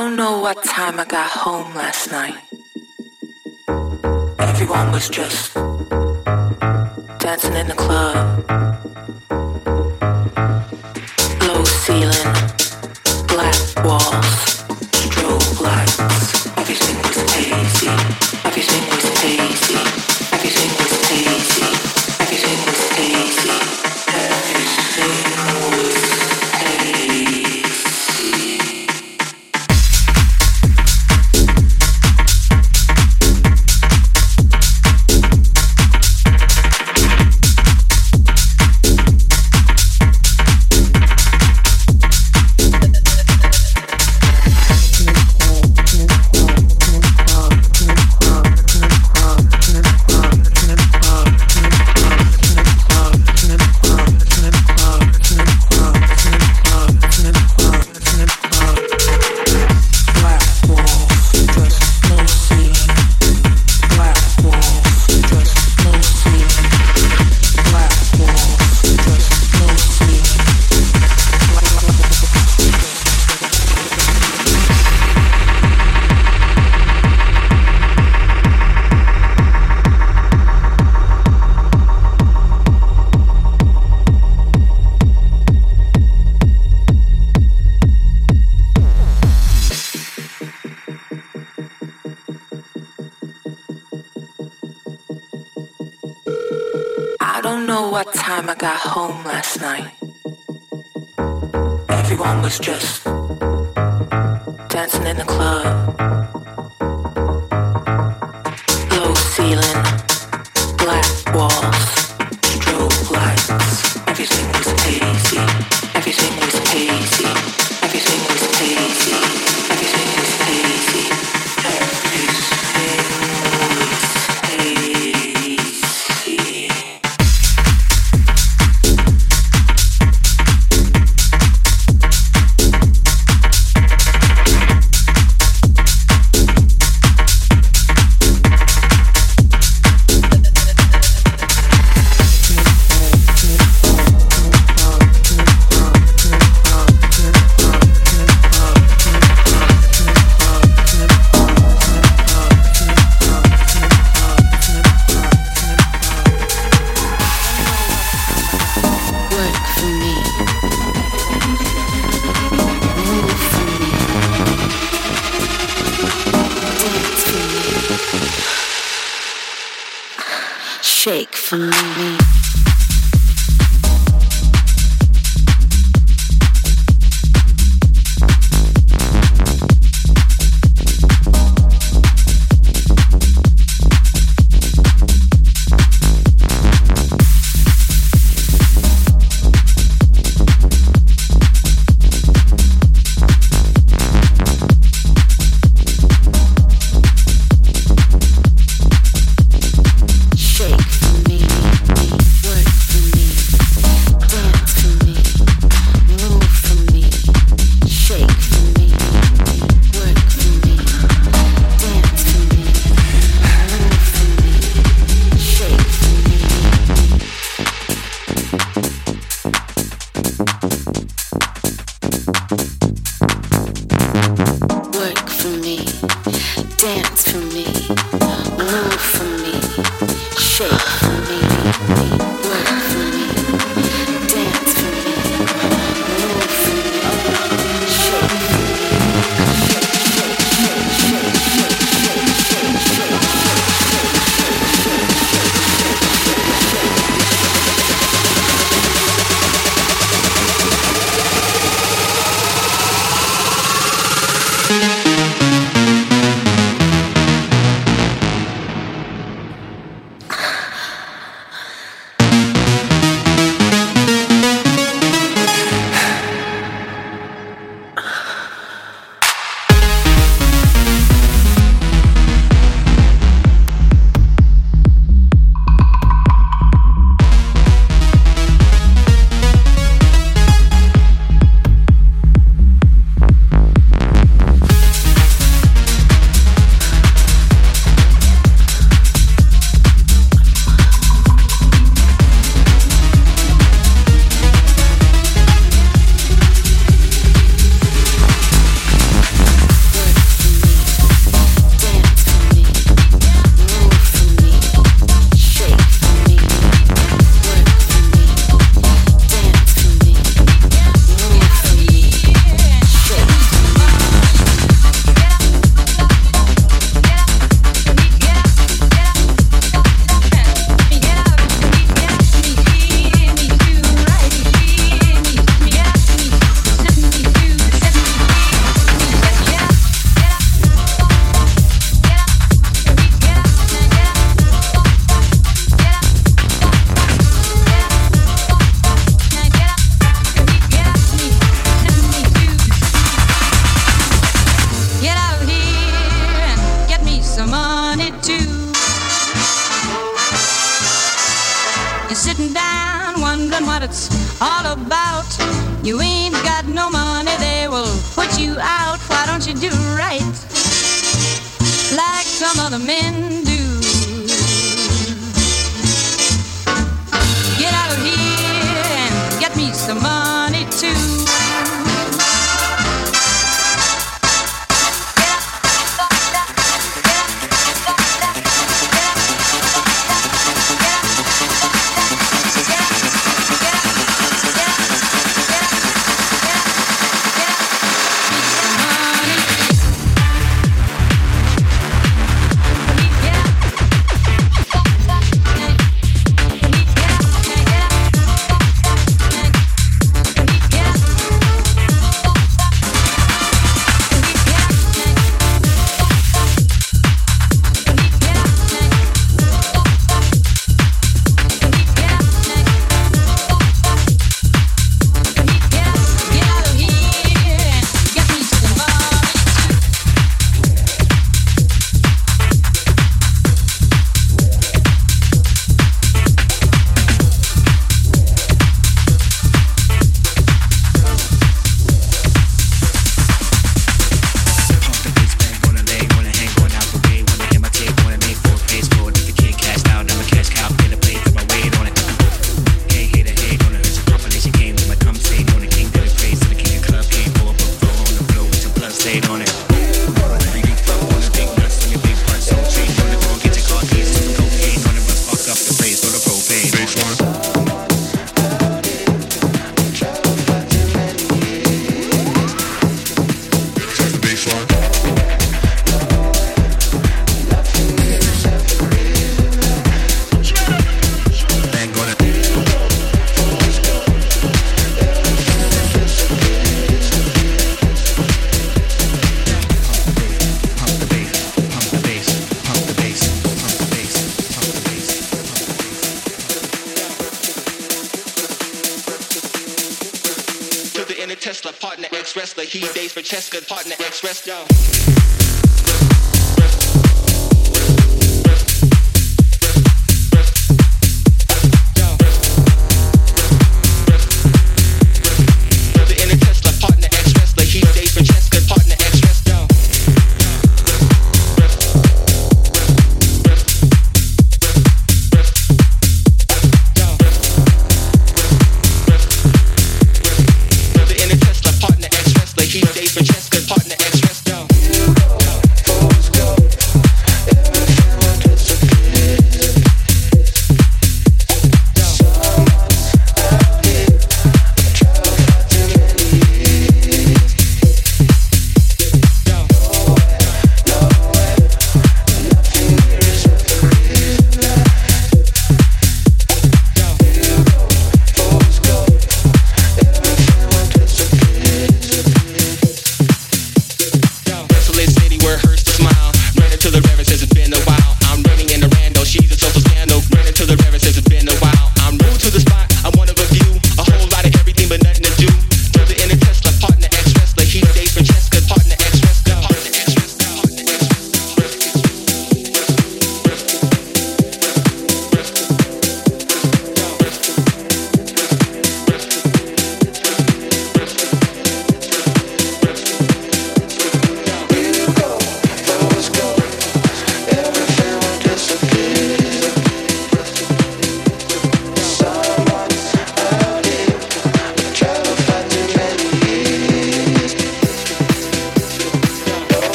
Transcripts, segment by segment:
don't know what time I got home last night. Everyone was just dancing in the club. Low ceiling, black walls.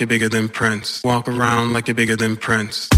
Like you're bigger than Prince. Walk around like you're bigger than Prince.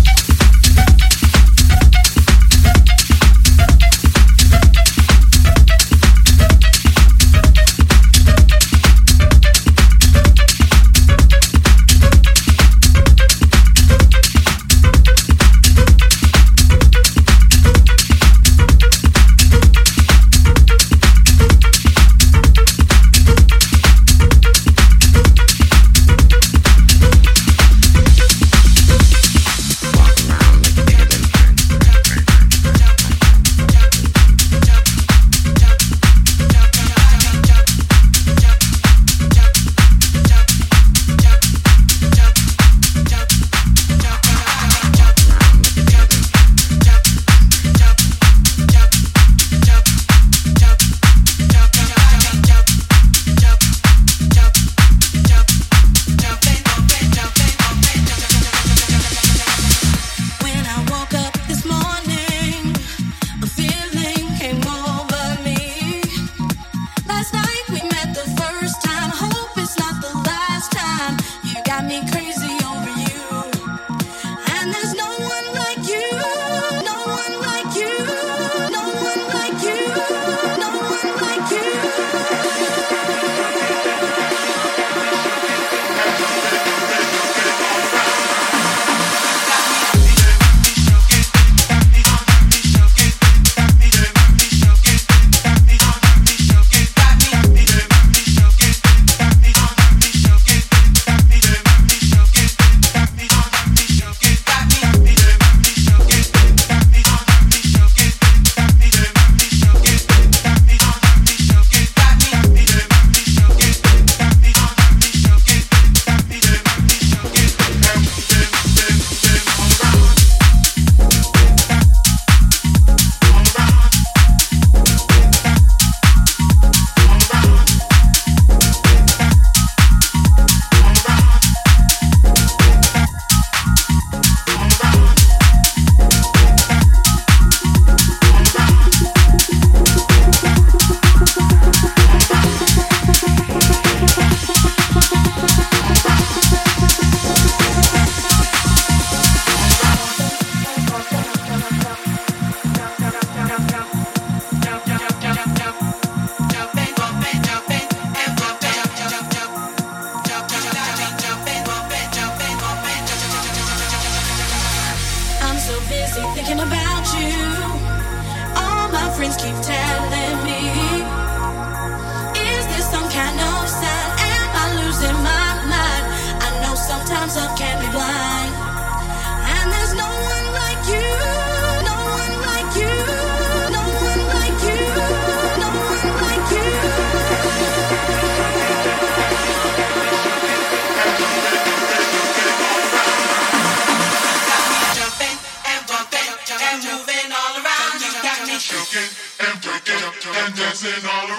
dancing all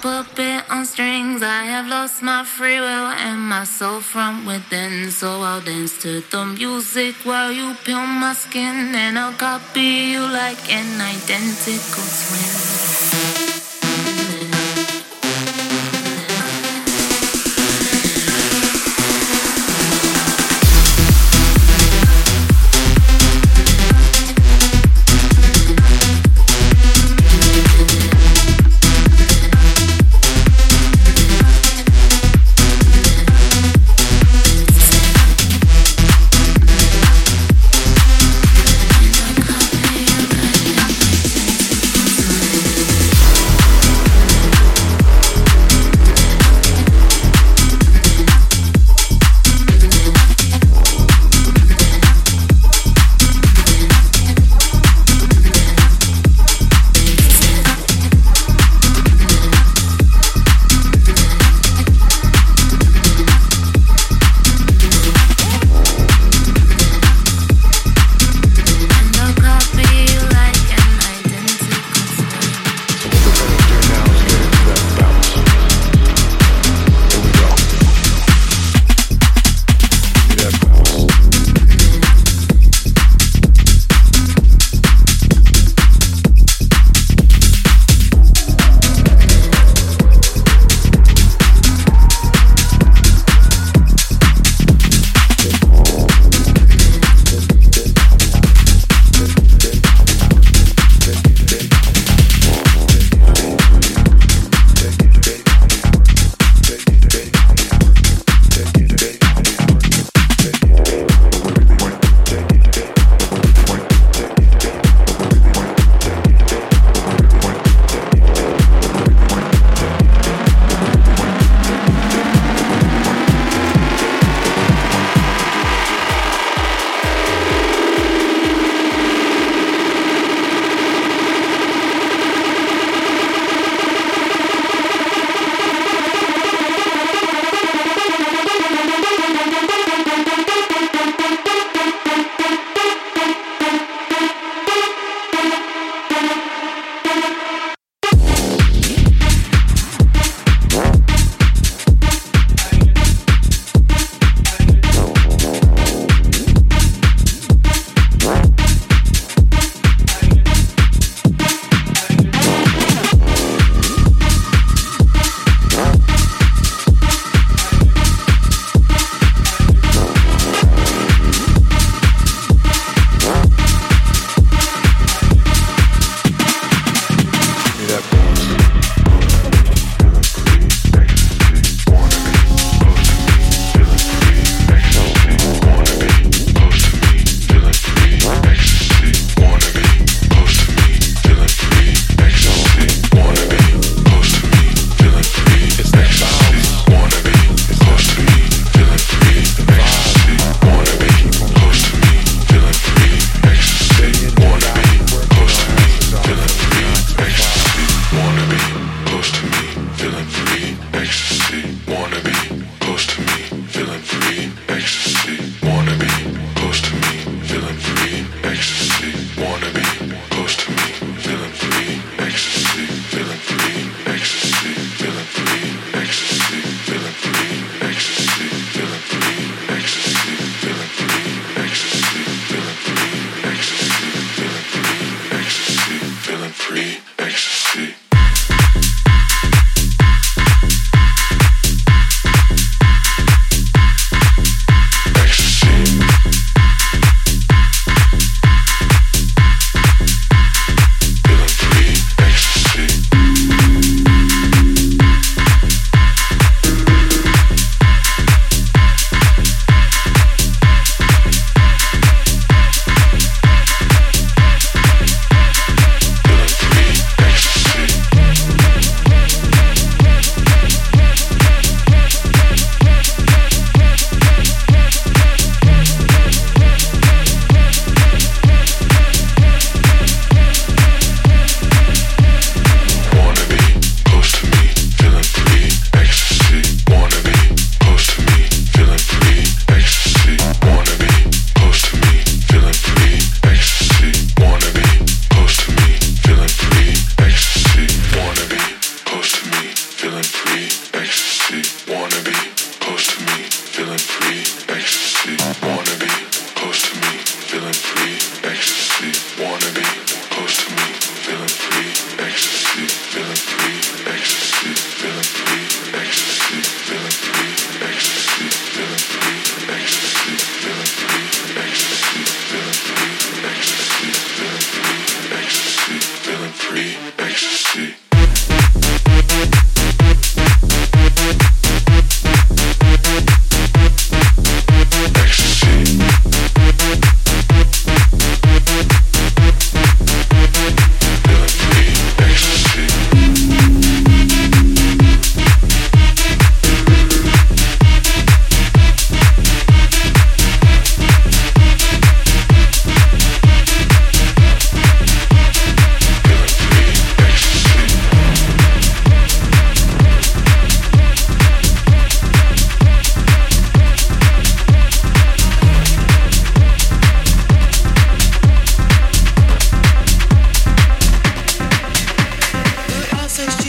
puppet on strings. I have lost my free will and my soul from within. So I'll dance to the music while you peel my skin, and I'll copy you like an identical twin.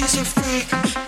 She's a freak,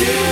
You.